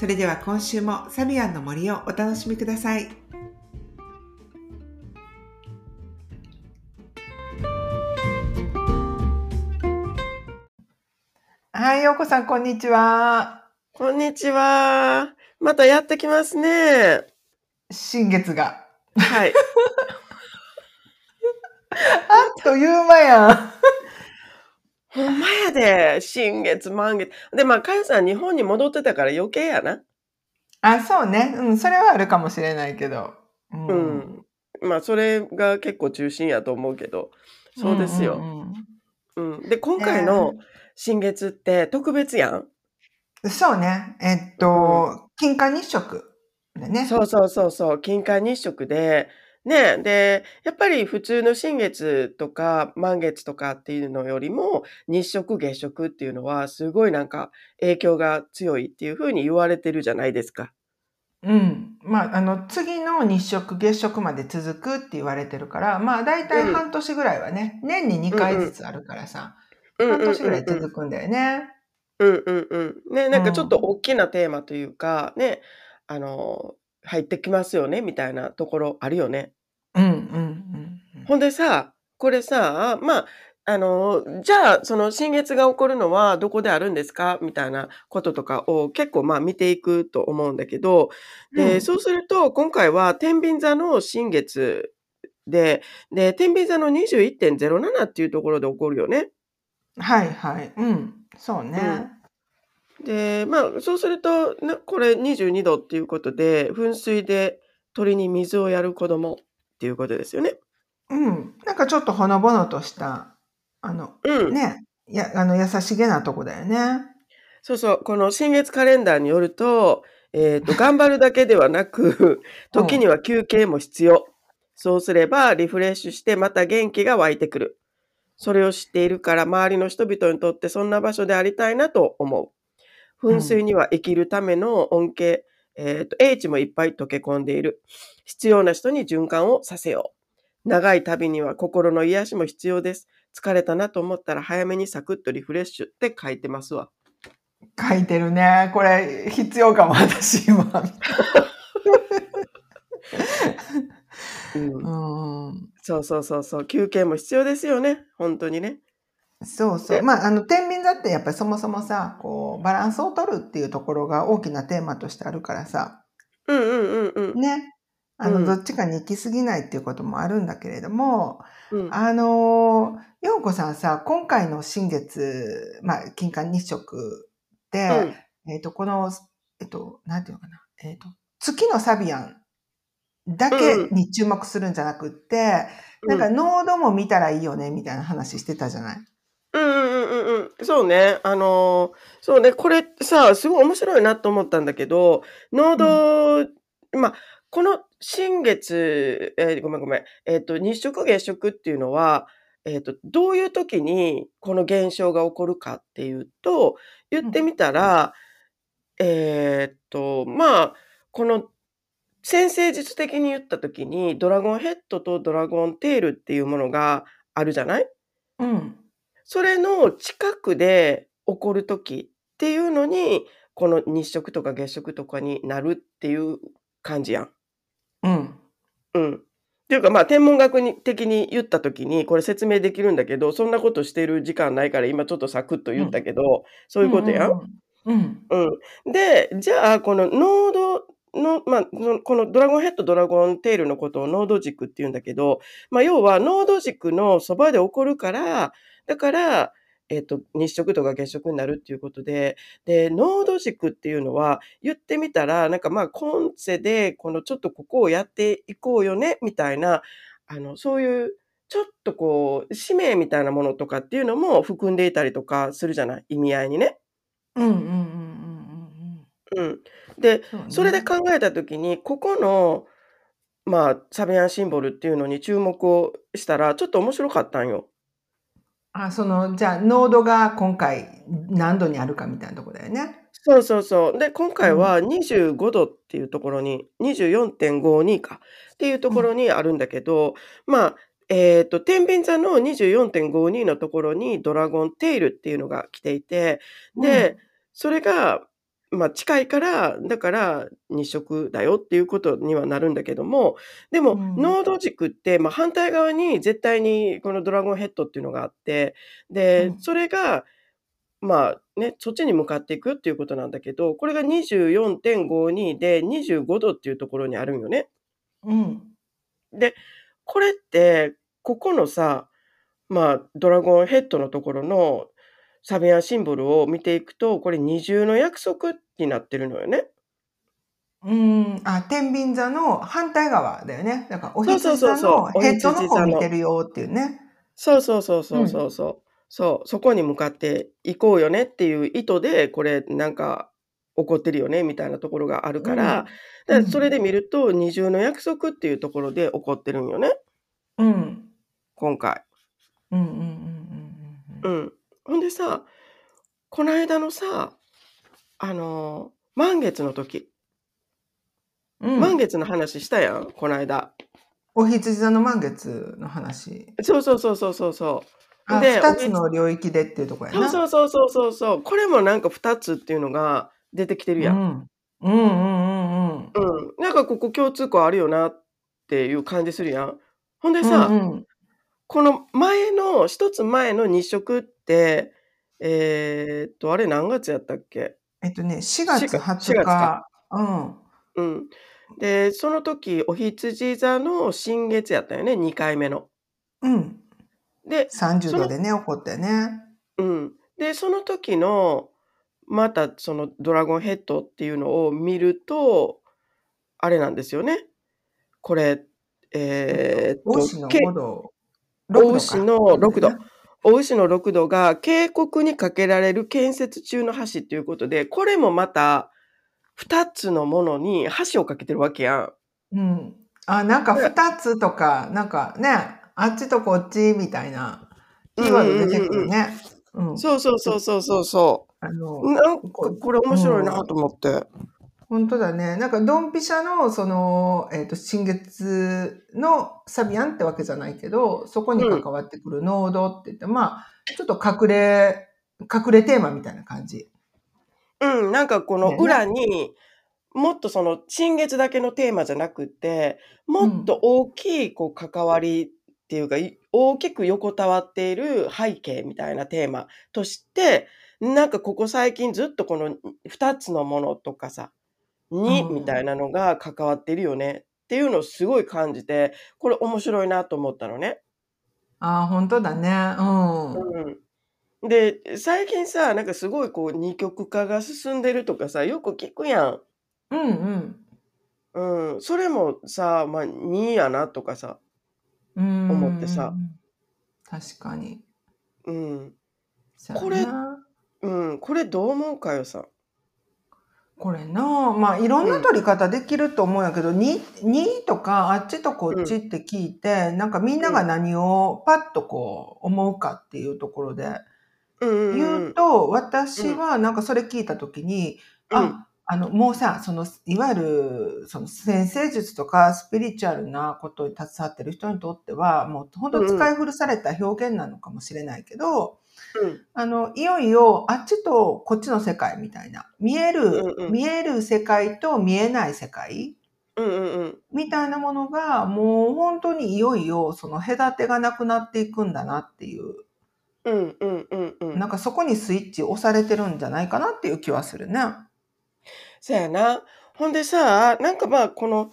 それでは今週もサビアンの森をお楽しみください。はい、ようこさん、こんにちは。こんにちは。またやってきますね。新月が。はい。あっという間やん。ほんまやで。新月、満月。で、まあ、かよさん日本に戻ってたから余計やな。あ、そうね。うん、それはあるかもしれないけど。ううん。まあ、それが結構中心やと思うけど。そうですよ。んうんうん。で、今回の新月って特別やん？うんそうね。えっと、金環日食でね。そうそうそうそう。金環日食で、ね、で、やっぱり普通の新月とか満月とかっていうのよりも、日食月食っていうのはすごいなんか影響が強いっていうふうに言われてるじゃないですか。うん。まあ、あの、次の日食、月食まで続くって言われてるから、まあ、だいたい半年ぐらいはね、年に2回ずつあるからさ、うんうんうんうん半年ぐらい続くんだよね。うんうんうん。ね、なんかちょっと大きなテーマというか、ね、あの、入ってきますよね、みたいなところあるよね。うん、うん、うんうん。ほんでさ、これさ、まあ、あの、じゃあ、その新月が起こるのはどこであるんですか？みたいなこととかを結構まあ見ていくと思うんだけど、で、うんそうすると今回は天秤座の新月で、で、天秤座の21.07っていうところで起こるよね。はい、はい。うん。そうね。で、まあ、そうすると、なこれ22度っていうことで、噴水で鳥に水をやる子供っていうことですよね。うん。なんかちょっとほのぼのとした、あの、うん。ね、や、あの、優しげなとこだよね。そうそう、この新月カレンダーによると、えっ、と、頑張るだけではなく、時には休憩も必要。そうすればリフレッシュしてまた元気が湧いてくる。それを知っているから周りの人々にとってそんな場所でありたいなと思う。噴水には生きるための恩恵、えっ、と、英知もいっぱい溶け込んでいる。必要な人に循環をさせよう。長い旅には心の癒しも必要です。疲れたなと思ったら早めにサクッとリフレッシュって書いてますわ。書いてるね。これ、必要かも、私今。うん うん。そうそうそうそう。休憩も必要ですよね。本当にね。そうそう。まあ、あの、天秤座ってやっぱりそもそもさ、こう、バランスを取るっていうところが大きなテーマとしてあるからさ、うんうんうんうん。ね。あの、うんどっちかに行き過ぎないっていうこともあるんだけれども、うんあのー、ようこさんさ、今回の新月、まあ、金環日食で、えっ、と、この、えっ、と、なんていうのかな、えっ、と、月のサビアンだけに注目するんじゃなくって、なんか、濃度も見たらいいよね、みたいな話してたじゃない。うんうんうんうんうん。そうね。あのーそうね。これさ、すごい面白いなと思ったんだけど、濃度、まあ、この新月、えーごめんごめん。えっ、と、日食月食っていうのは、えっ、と、どういう時にこの現象が起こるかっていうと、言ってみたら、えっと、まあ、この先生術的に言った時に、ドラゴンヘッドとドラゴンテールっていうものがあるじゃない？うん。それの近くで起こる時っていうのに、この日食とか月食とかになるっていう感じやん。うん。うん。っていうかまあ天文学に的に言った時にこれ説明できるんだけど、そんなことしてる時間ないから今ちょっとサクッと言ったけど、そういうことやん。うん。うん。うん。で、じゃあこの濃度の、まあ、このドラゴンヘッド、ドラゴンテールのことを濃度軸って言うんだけど、まあ要は濃度軸のそばで起こるから、だから、えっ、と、日食とか月食になるっていうことで、で、濃度軸っていうのは、言ってみたら、なんかまあ、今世で、このちょっとここをやっていこうよね、みたいな、あの、そういう、ちょっとこう、使命みたいなものとかっていうのも含んでいたりとかするじゃない？意味合いにね。うんうんうんうんうん。で、そうねそれで考えた時に、ここの、まあ、サビアンシンボルっていうのに注目をしたら、ちょっと面白かったんよ。あ、その、じゃあ、濃度が今回何度にあるかみたいなとこだよね。そうそうそう。で、今回は25度っていうところに、24.52かっていうところにあるんだけど、まあ、えっ、と、天秤座の24.52のところにドラゴンテイルっていうのが来ていて、で、それが、まあ、近いから、だから日食だよっていうことにはなるんだけども、でも、うんノード軸って、まあ、反対側に絶対にこのドラゴンヘッドっていうのがあって、で、うんそれが、まあね、そっちに向かっていくっていうことなんだけど、これが24.52で25度っていうところにあるんよね。うん。これって、ここのさ、まあ、ドラゴンヘッドのところのサビアンシンボルを見ていくと、これ二重の約束になってるのよね。うん。あ、天秤座の反対側だよね。だから、おそうそうそう羊座そうのヘッドの方見てるよっていうね。そうそうそうそうそうそう。そう、そこに向かっていこうよねっていう意図で、これなんか起こってるよねみたいなところがあるから、だからそれで見ると二重の約束っていうところで起こってるんよね、うん。うん。今回。うんうんうんうんうん。うん。ほんでさ、この間のさ、あのー満月の時、うん。満月の話したやん、この間。お羊座の満月の話。そうそうそうそうそうそう。あ、で二つの領域でっていうところやそうな。そうそうそうそうそう。これもなんか2つっていうのが出てきてるやん。うん。うんうんうんうん。うん。なんかここ共通項あるよなっていう感じするやん。ほんでさ、うんうんこの前の、一つ前の日食って、えーっと、あれ何月やったっけ？えっとね、4月4 20月日。かうん。うん。で、その時、お羊座の新月やったよね、2回目の。うん。で、30度でね、起こったよね。うん。で、その時の、またそのドラゴンヘッドっていうのを見ると、あれなんですよね。これ、えーっと、大牛のけ5度。大牛の6度。大牛の6度が渓谷にかけられる建設中の橋っていうことで、これもまた2つのものに橋をかけてるわけやん。うん。あ、なんか2つとか、なんかね、あっちとこっちみたいな、キーワード出てくるね。うん。そうそうそうそうそうそあのう。、なんかこれ面白いなと思って。本当だね。なんか、ドンピシャの、その、えっ、と、新月のサビアンってわけじゃないけど、そこに関わってくる濃度って言って、まあ、ちょっと隠れ、隠れテーマみたいな感じ。うん、なんかこの裏に、もっとその新月だけのテーマじゃなくて、もっと大きいこう関わりっていうか、い大きく横たわっている背景みたいなテーマとして、なんかここ最近ずっとこの二つのものとかさ、にうんみたいなのが関わってるよねっていうのをすごい感じて、これ面白いなと思ったのね。ああ、本当だね。うん。うん。で、最近さ、なんかすごいこう二極化が進んでるとかさ、よく聞くやん。うんうん。うん、それもさ、まあ、2やなとかさ、うん。思ってさ。確かに。うん、これなうん、これどう思うかよさ。これな。まあいろんな取り方できると思うんやけど、に2とかあっちとこっちって聞いて、なんかみんなが何をパッとこう思うかっていうところでうんうんうん。言うと、私はなんかそれ聞いた時に、うん。あ、あのもうさ、そのいわゆるその先生術とかスピリチュアルなことに携わってる人にとっては、もう本当使い古された表現なのかもしれないけど、うんあの、いよいよ、あっちとこっちの世界みたいな。見える、うんうん見える世界と見えない世界うんうんうん。みたいなものが、もう本当にいよいよ、その隔てがなくなっていくんだなっていう、うんうんうんうん。なんかそこにスイッチ押されてるんじゃないかなっていう気はするね。そやな。ほんでさ、なんかまあ、この、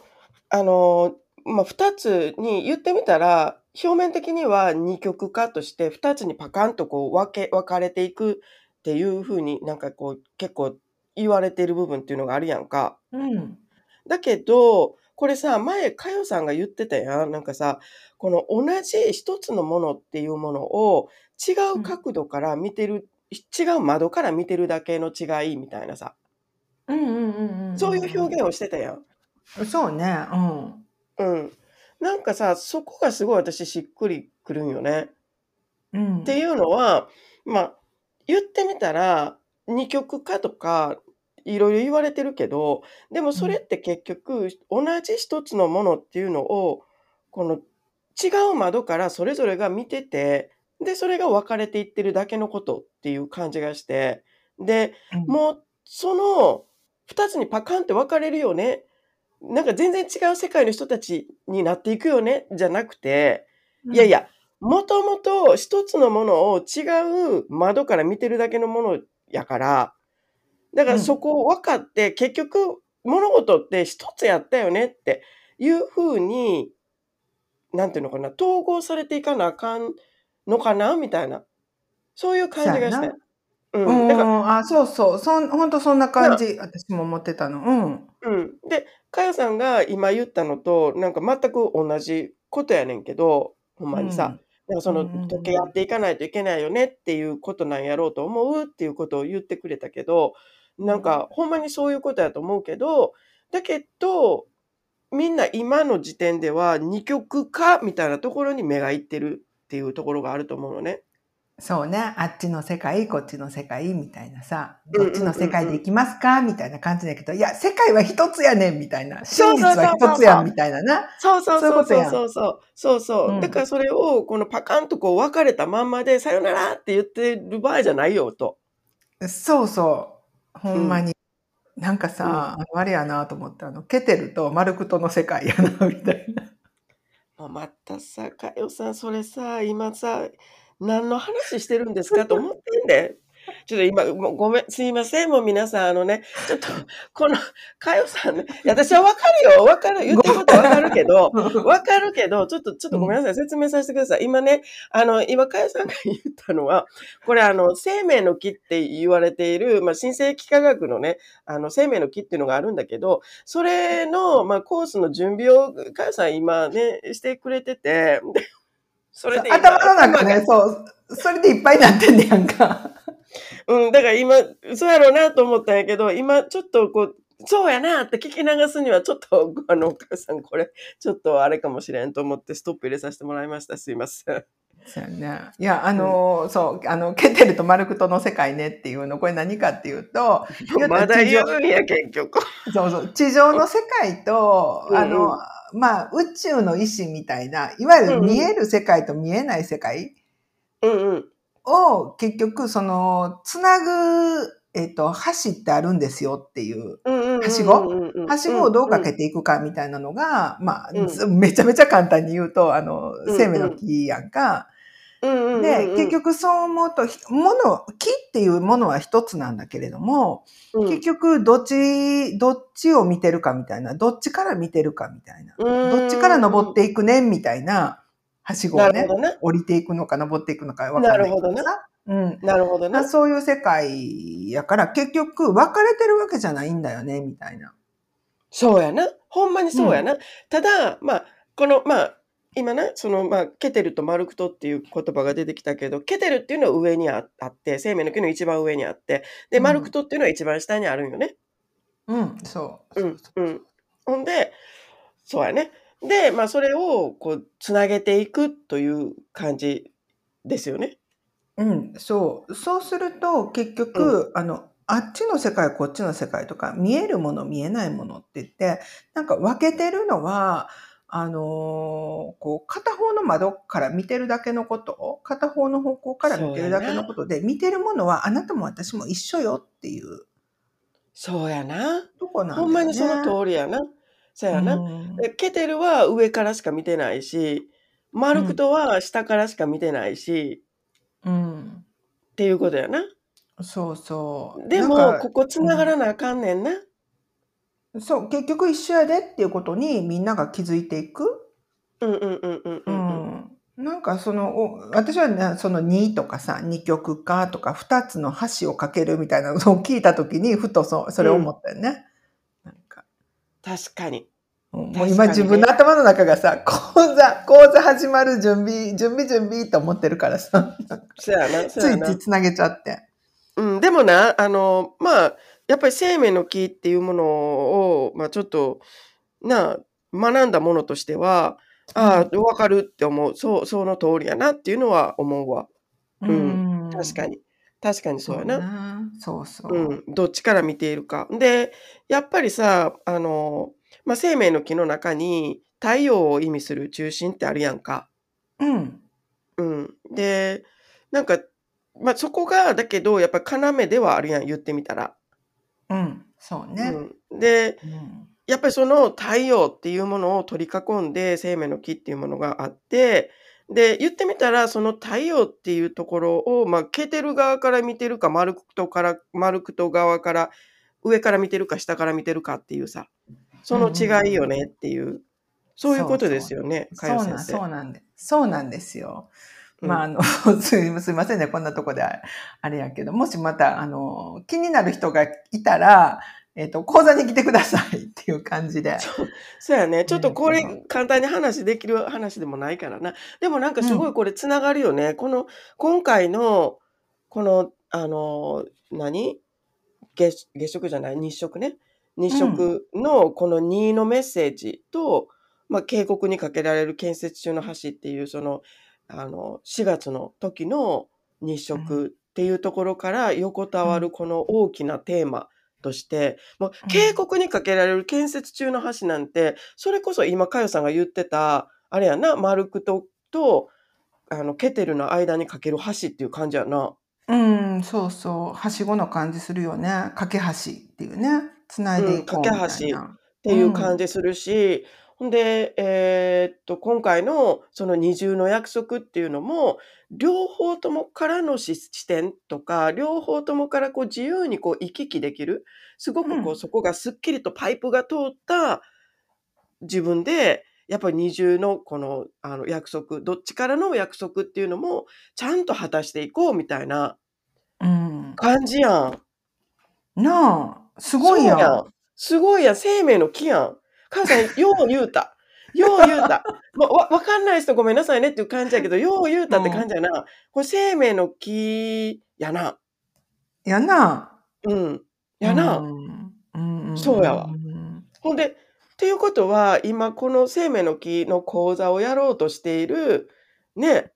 あの、まあ、二つに言ってみたら、表面的には二極化として二つにパカンとこう分け、分かれていくっていうふうになんかこう結構言われている部分っていうのがあるやんか。うん。だけど、これさ、前、かよさんが言ってたやん。なんかさ、この同じ一つのものっていうものを違う角度から見てる、違う窓から見てるだけの違いみたいなさ。うんうんうんうん。そういう表現をしてたやん。現。そうね。うん。うん。なんかさ、そこがすごい私しっくりくるんよね。うん。っていうのは、まあ、言ってみたら、二極化とか、いろいろ言われてるけど、でもそれって結局、同じ一つのものっていうのを、この違う窓からそれぞれが見てて、で、それが分かれていってるだけのことっていう感じがして、で、うんもう、その二つにパカンって分かれるよね。なんか全然違う世界の人たちになっていくよね、じゃなくて、いやい。や、もともと一つのものを違う窓から見てるだけのものやから、だからうんそこを分かって、結局物事って一つやったよねっていうふうに、なんていうのかな、統合されていかなあかんのかなみたいな。そういう感じがしてそうんん。だから、あ、そうそう。そん、本当そんな感じ。私も思ってたの。うん。うん。で、かよさんが今言ったのと、なんか全く同じことやねんけど、ほんまにさ、なんかそのうんうんうん時計やっていかないといけないよねっていうことなんやろうと思うっていうことを言ってくれたけど、なんかほんまにそういうことやと思うけど、だけど、みんな今の時点では二極化みたいなところに目がいってるっていうところがあると思うのね。そうね。あっちの世界、こっちの世界みたいなさ。うんうんうんどっちの世界で行きますか？みたいな感じだけど、いや、世界は一つやねんみたいな。真そうそうそうそう実は一つやんみたいなな。そうそうそうそうそうそうそう。そうだからそれをこのパカンとこう分かれたまんまでさよならって言ってる場合じゃないよと。そうそう。ほんまに。なんかさ、あのあれやなと思って、あの、ケテルとマルクトの世界やな、みたいな。またさ、かよさん、それさ、今さ、何の話してるんですか？と思ってんで。ちょっと今、もうごめん、すいません、もう皆さん、あのね、ちょっと、この、かよさんね、私はわかるよ、わかる、言ってることわかるけど、わかるけど、ちょっと、ちょっとごめんなさい、説明させてください。今ね、あの、今、かよさんが言ったのは、これ、あの、生命の木って言われている、まあ、新世紀科学のね、あの、生命の木っていうのがあるんだけど、それの、まあ、コースの準備を、かよさん今ね、してくれてて、でそれで今頭の中ね、そう、それでいっぱいになってんねやんか。うん、だから今、そうやろうなと思ったんやけど、今ちょっとこう、そうやなって聞き流すにはちょっと、あの、お母さんこれ、ちょっとあれかもしれんと思ってストップ入れさせてもらいました。すいません。そうやね。いや、あの、そう、あの、ケテルとマルクトの世界ねっていうの、これ何かっていうと、まだ言うんや、結局。そうそう、地上の世界と、うんあの、まあ、宇宙の意志みたいな、いわゆる見える世界と見えない世界。を結局、その、つなぐ、えっ、と、橋ってあるんですよっていう、はしごうんはしご？をどうかけていくかみたいなのが、まあ、めちゃめちゃ簡単に言うと、あの、うん。生命の木やんか。うんうんうんうんで、結局そう思うと、ひもの、木っていうものは一つなんだけれども、うん結局、どっち、どっちを見てるかみたいな、どっちから見てるかみたいな、うんどっちから登っていくねみたいな、はしごをねね。降りていくのか登っていくのか分からないけどさ。うん。なるほどねまあ。そういう世界やから、結局、分かれてるわけじゃないんだよね、みたいな。そうやな。ほんまにそうやな。ただ、まあ、この、まあ、今ね、その、まあ、ケテルとマルクトっていう言葉が出てきたけど、ケテルっていうのは上にああって、生命の木の一番上にあって、で、うんマルクトっていうのは一番下にあるんよね。うん、そう。うん、うん。ほんで、そうやね。で、まあ、それを、こう、つなげていくという感じですよね。うん、そう。そうすると、結局、あの、あっちの世界、こっちの世界とか、見えるもの、見えないものって言って、なんか分けてるのは、あのーこう、片方の窓から見てるだけのこと、片方の方向から見てるだけのことで、見てるものはあなたも私も一緒よっていうそうやな。とこなんね。ほんまにその通りやな。そうやな。うんでケテルは上からしか見てないし、マルクトは下からしか見てないし、うん。っていうことやな。そうそう。でも、ここ繋がらなあかんねんな。そう、結局一緒やでっていうことにみんなが気づいていく。うんうんうんうんううんうん。ん。なんかその、お私はね、その2とかさ、二極化とか2つの橋を架けるみたいなのを 聞いたときに、ふとそそれを思ったよね。なんか、確かに。うん確かにねもう今自分の頭の中がさ、講座、講座始まる準備、準備準備と思ってるからさ。ついつい。つなげちゃって。うん、でもな、あの、まあ、やっぱり生命の木っていうものを、まあ、ちょっと、な、学んだものとしては、ああ、わかるって思う。そう、その通りやなっていうのは思うわ。ううん。確ん。かに。確かにそうやな。な。そううそう。ん。どっちから見ているか。で、やっぱりさ、あの、まあ、生命の木の中に太陽を意味する中心ってあるやんか。うん。うん。で、なんか、まあ、そこが、だけど、やっぱ要ではあるやん、言ってみたら。うん。そうね。うん。で、うん。やっぱりその太陽っていうものを取り囲んで生命の木っていうものがあって、で、言ってみたら、その太陽っていうところを、まあ、ケテル側から見てるか、マルクトから、マルクト側から、上から見てるか、下から見てるかっていうさ、その違いよねっていう、そういうことですよね。そうなんで、そうなんですよ。うんまあ、あの、すいませんね、こんなとこでああれやけど、もしまた、あの、気になる人がいたら、えっ、と、講座に来てくださいっていう感じで。そうやね。ちょっとこれうん簡単に話できる話でもないからな。でもなんかすごいこれつながるよね。この、今回の、この、あの、何？月月食じゃない？日食ね。日食のこの2のメッセージと、まあ、渓谷にかけられる建設中の橋っていう、その、あの、4月の時の日食っていうところから横たわるこの大きなテーマとして、もううん渓谷にかけられる建設中の橋なんて、それこそ今、かよさんが言ってた、あれやな、マルクトと、あの、ケテルの間にかける橋っていう感じやな。うん、そうそう。はしごの感じするよね。架け橋っていうね。つないでいこうみたいな。うん架け橋っていう感じするし、ほんで、えーっと、今回のその二重の約束っていうのも、両方ともからの視視点とか、両方ともからこう自由にこう行き来できる。すごくこううんそこがすっきりとパイプが通った自分で、やっぱり二重のこのあの約束、どっちからの約束っていうのもちゃんと果たしていこうみたいなうん。感じやん。なあ、すごいやん。すごいやん。生命の木やん。母さん、よう言うた。よう言うた。まあ、わ、わかんない人ごめんなさいねっていう感じやけど、よう言うたって感じやな。これ生命の木やな。やな。うん。やな。うんそうやわんほんで、っていうことは、今この生命の木の講座をやろうとしている、ね、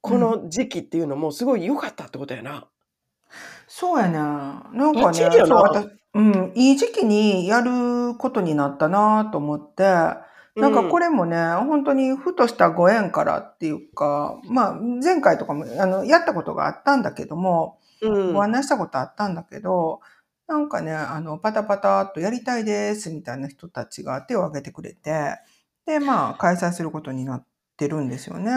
この時期っていうのもすごい良かったってことやな。そうやね。なんバかね、そう私うん、いい時期にやることになったなと思って、なんかこれ、れもね、本当にふとしたご縁からっていうか、まあ、前回とかも、あの、やったことがあったんだけども、うん。ご案内したことあったんだけど、なんかね、あの、パタパタっとやりたいですみたいな人たちが手を挙げてくれて、で、まあ、開催することになってるんですよね。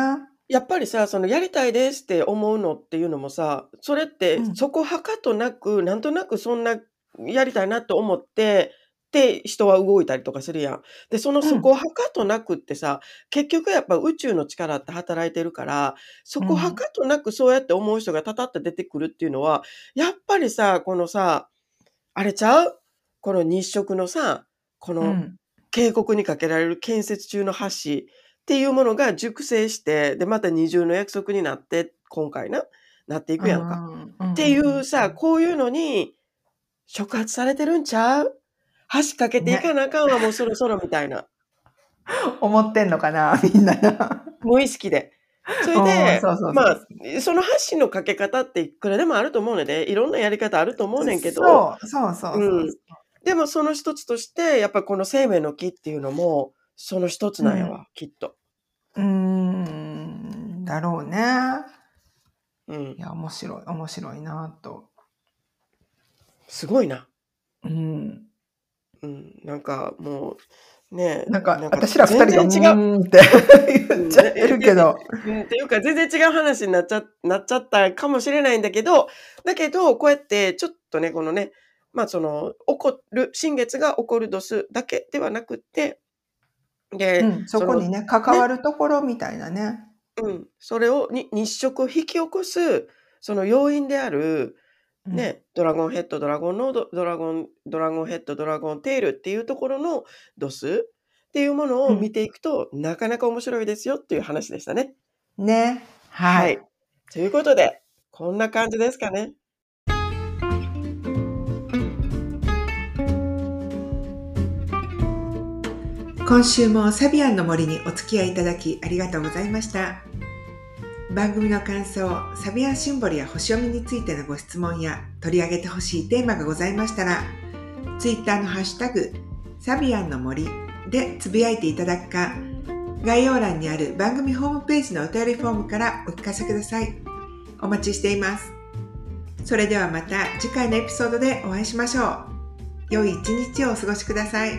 やっぱりさ、そのやりたいですって思うのっていうのもさ、それってうんそこはかとなく、なんとなくそんなやりたいなと思って、で、人は動いたりとかするやん。で、そのうんそこはかとなくってさ、結局やっぱ宇宙の力って働いてるから、そこはかとなくそうやって思う人がたたって出てくるっていうのは、やっぱりさ、このさ、あれちゃう？この日食のさ、この、うん。渓谷にかけられる建設中の橋っていうものが熟成して、で、また二重の約束になって、今回な、なっていくやんか。うんっていうさ、こういうのに触発されてるんちゃう？橋かけていかなあかんわ、もうそろそろみたいな。思ってんのかな、みんなな。無意識で。それうんでまあ、その橋のかけ方っていくらでもあると思うので、いろんなやり方あると思うねんけど、そう、そうそうそう。うんでもその一つとして、やっぱこの生命の木っていうのも、その一つなんやわ、きっと。うーん、だろうね。うんい。や、面白い、面白いなと。すごいな。うん。うん。なんかもう、ねなんか、私ら二人が、違う。って言っちゃってるけど。うんっていうか、全然違う話になっちゃ、なっちゃったかもしれないんだけど、だけど、こうやって、ちょっとね、このね、まあ、その、起こる、新月が起こる度数だけではなくって、で、うん、そこにね、関わるところみたいなね。うん、それをに日食を引き起こす、その要因である、うん、ね、ドラゴンヘッド、ドラゴンのド、ドラゴン、ドラゴンヘッド、ドラゴンテールっていうところの度数っていうものを見ていくと、うん、なかなか面白いですよっていう話でしたね。ね。はい。はい、ということで、こんな感じですかね。今週もサビアンの森にお付き合いいただきありがとうございました。番組の感想、サビアンシンボルや星読みについてのご質問や取り上げてほしいテーマがございましたら、ツイッターのハッシュタグ、サビアンの森でつぶやいていただくか、概要欄にある番組ホームページのお便りフォームからお聞かせください。お待ちしています。それではまた次回のエピソードでお会いしましょう。良い一日をお過ごしください。